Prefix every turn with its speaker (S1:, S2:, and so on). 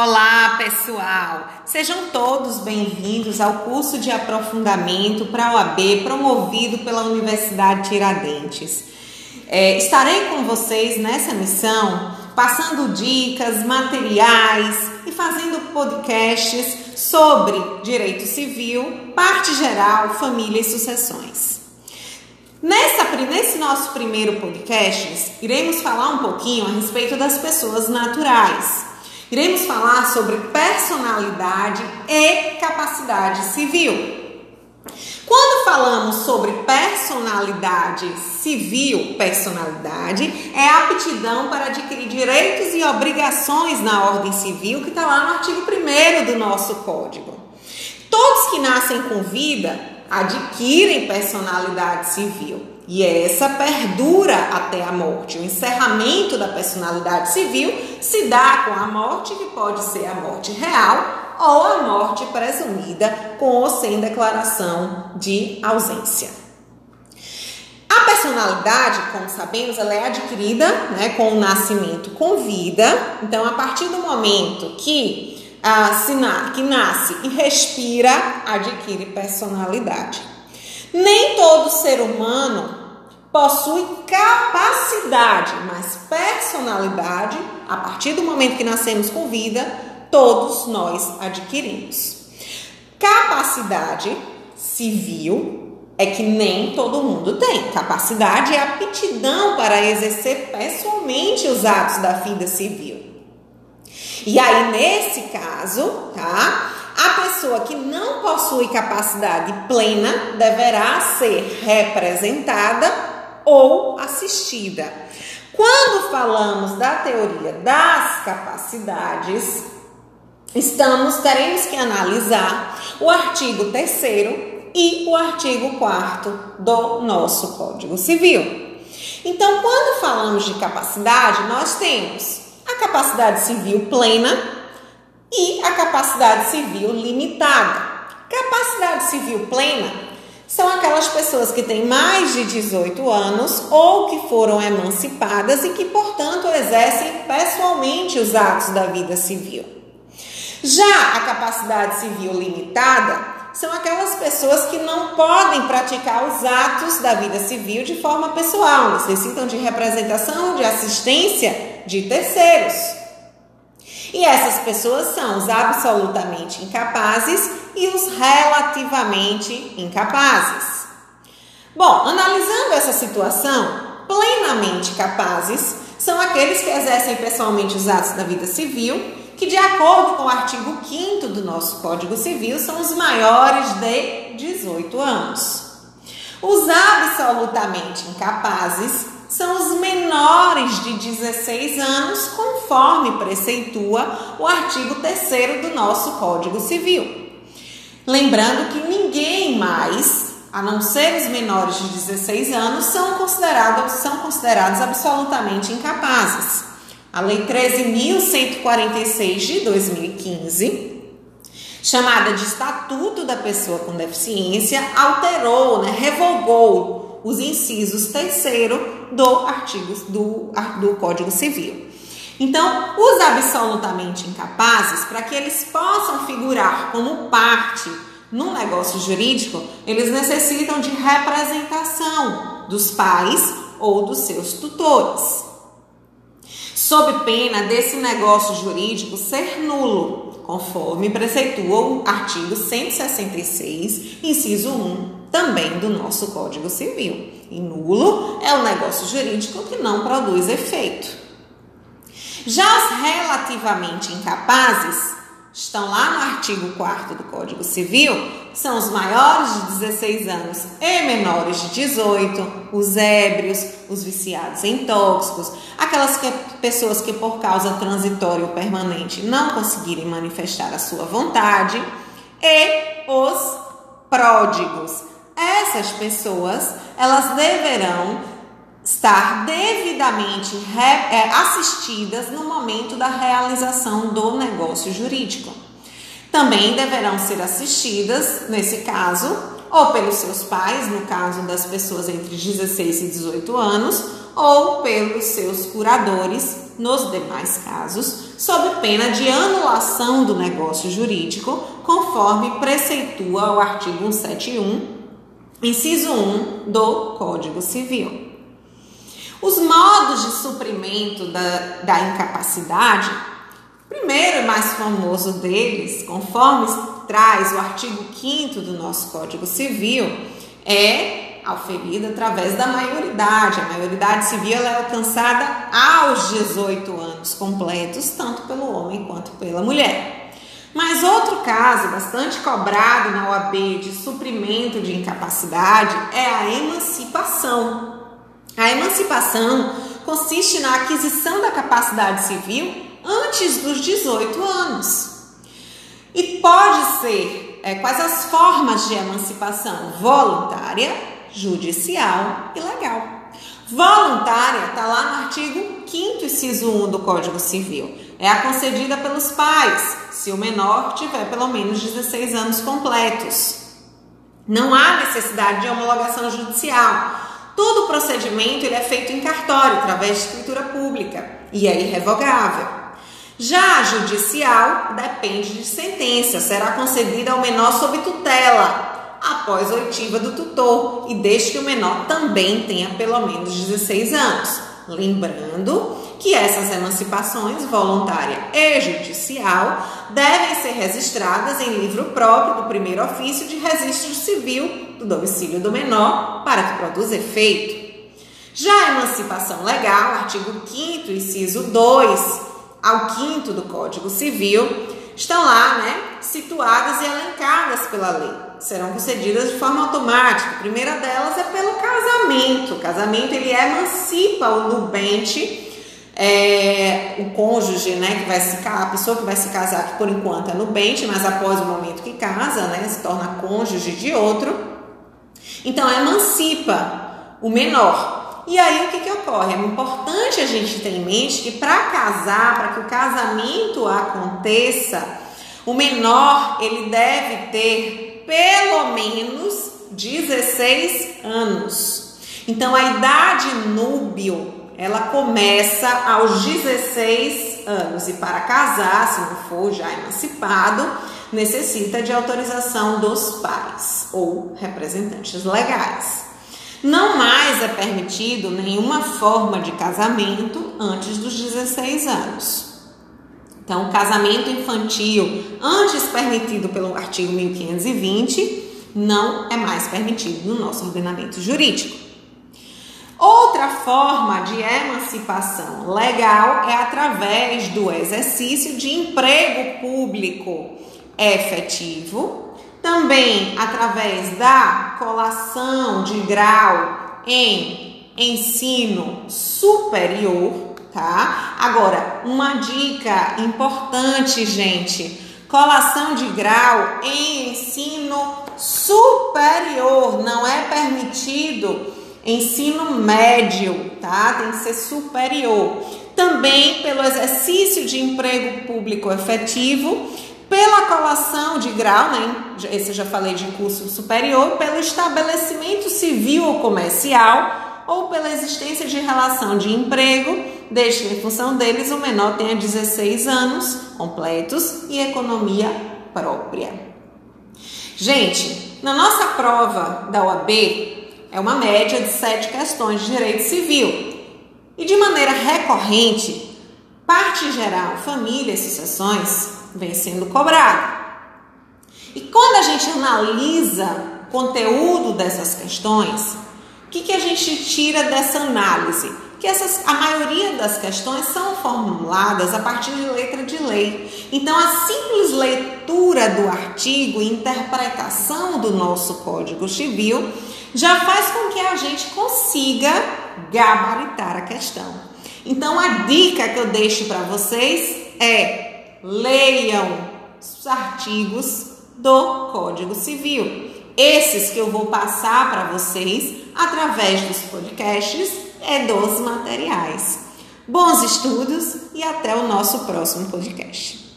S1: Olá, pessoal! Sejam todos bem-vindos ao curso de aprofundamento para a OAB promovido pela Universidade Tiradentes. É, estarei com vocês nessa missão passando dicas, materiais e fazendo podcasts sobre direito civil, parte geral, família e sucessões. Nessa, nesse nosso primeiro podcast, iremos falar um pouquinho a respeito das pessoas naturais. Iremos falar sobre personalidade e capacidade civil. Quando falamos sobre personalidade civil, personalidade é a aptidão para adquirir direitos e obrigações na ordem civil, que está lá no artigo 1 do nosso código. Todos que nascem com vida adquirem personalidade civil. E essa perdura até a morte. O encerramento da personalidade civil se dá com a morte, que pode ser a morte real ou a morte presumida, com ou sem declaração de ausência. A personalidade, como sabemos, ela é adquirida né, com o nascimento com vida. Então, a partir do momento que, que nasce e respira, adquire personalidade. Nem todo ser humano possui capacidade, mas personalidade, a partir do momento que nascemos com vida, todos nós adquirimos. Capacidade civil é que nem todo mundo tem. Capacidade é aptidão para exercer pessoalmente os atos da vida civil. E aí, nesse caso, tá? A pessoa que não possui capacidade plena deverá ser representada ou assistida. Quando falamos da teoria das capacidades, estamos teremos que analisar o artigo 3 e o artigo 4 do nosso Código Civil. Então, quando falamos de capacidade, nós temos a capacidade civil plena e a capacidade civil limitada. Capacidade civil plena são aquelas pessoas que têm mais de 18 anos ou que foram emancipadas e que, portanto, exercem pessoalmente os atos da vida civil. Já a capacidade civil limitada são aquelas pessoas que não podem praticar os atos da vida civil de forma pessoal, necessitam de representação, de assistência de terceiros. E essas pessoas são os absolutamente incapazes e os relativamente incapazes. Bom, analisando essa situação, plenamente capazes são aqueles que exercem pessoalmente os atos da vida civil, que, de acordo com o artigo 5 do nosso Código Civil, são os maiores de 18 anos. Os absolutamente incapazes são os menores de 16 anos, conforme preceitua o artigo 3 do nosso Código Civil. Lembrando que ninguém mais, a não ser os menores de 16 anos, são considerados, são considerados absolutamente incapazes. A Lei 13.146 de 2015, chamada de Estatuto da Pessoa com Deficiência, alterou, né, revogou os incisos terceiro do artigo do, do Código Civil. Então, os absolutamente incapazes, para que eles possam figurar como parte no negócio jurídico, eles necessitam de representação dos pais ou dos seus tutores. Sob pena desse negócio jurídico ser nulo, conforme preceitua o artigo 166, inciso 1, também do nosso Código Civil. E nulo é o negócio jurídico que não produz efeito. Já os relativamente incapazes estão lá no artigo 4 do Código Civil, são os maiores de 16 anos e menores de 18, os ébrios, os viciados em tóxicos, aquelas que, pessoas que por causa transitória ou permanente não conseguirem manifestar a sua vontade e os pródigos. Essas pessoas, elas deverão estar devidamente é, assistidas no momento da realização do negócio jurídico. Também deverão ser assistidas, nesse caso, ou pelos seus pais, no caso das pessoas entre 16 e 18 anos, ou pelos seus curadores, nos demais casos, sob pena de anulação do negócio jurídico, conforme preceitua o artigo 171, inciso 1 do Código Civil. Os modos de suprimento da, da incapacidade, primeiro e mais famoso deles, conforme traz o artigo 5 do nosso Código Civil, é auferida através da maioridade. A maioridade civil é alcançada aos 18 anos completos, tanto pelo homem quanto pela mulher. Mas outro caso bastante cobrado na OAB de suprimento de incapacidade é a emancipação. A emancipação consiste na aquisição da capacidade civil antes dos 18 anos. E pode ser é, quais as formas de emancipação voluntária, judicial e legal. Voluntária está lá no artigo 5 inciso 1 do Código Civil. É a concedida pelos pais, se o menor tiver pelo menos 16 anos completos. Não há necessidade de homologação judicial. Todo o procedimento ele é feito em cartório, através de escritura pública, e é irrevogável. Já a judicial depende de sentença, será concedida ao menor sob tutela, após oitiva do tutor e desde que o menor também tenha pelo menos 16 anos. Lembrando que essas emancipações, voluntária e judicial, devem ser registradas em livro próprio do primeiro ofício de registro civil do domicílio do menor para que produza efeito. Já a emancipação legal, artigo 5 inciso 2 ao 5 do Código Civil, estão lá, né, situadas e elencadas pela lei serão concedidas de forma automática. A primeira delas é pelo casamento. O casamento ele emancipa o nubente, é, o cônjuge, né, que vai se a pessoa que vai se casar, que por enquanto é nubente, mas após o momento que casa, né, se torna cônjuge de outro. Então emancipa o menor. E aí o que, que ocorre? É importante a gente ter em mente que para casar, para que o casamento aconteça, o menor ele deve ter pelo menos 16 anos. Então a idade núbio, ela começa aos 16 anos e para casar, se não for já emancipado, necessita de autorização dos pais ou representantes legais. Não mais é permitido nenhuma forma de casamento antes dos 16 anos. Então, casamento infantil, antes permitido pelo artigo 1520, não é mais permitido no nosso ordenamento jurídico. Outra forma de emancipação legal é através do exercício de emprego público efetivo, também através da colação de grau em ensino superior tá? Agora, uma dica importante, gente: colação de grau em ensino superior não é permitido ensino médio, tá? Tem que ser superior. Também pelo exercício de emprego público efetivo, pela colação de grau, né? Esse eu já falei de curso superior, pelo estabelecimento civil ou comercial ou pela existência de relação de emprego, desde que em função deles o menor tenha 16 anos completos e economia própria. Gente, na nossa prova da OAB é uma média de sete questões de direito civil e de maneira recorrente, parte geral, família e sucessões vem sendo cobrado. E quando a gente analisa o conteúdo dessas questões, o que, que a gente tira dessa análise? Que essas, a maioria das questões são formuladas a partir de letra de lei. Então, a simples leitura do artigo e interpretação do nosso Código Civil já faz com que a gente consiga gabaritar a questão. Então, a dica que eu deixo para vocês é leiam os artigos do Código Civil. Esses que eu vou passar para vocês através dos podcasts e dos materiais. Bons estudos e até o nosso próximo podcast.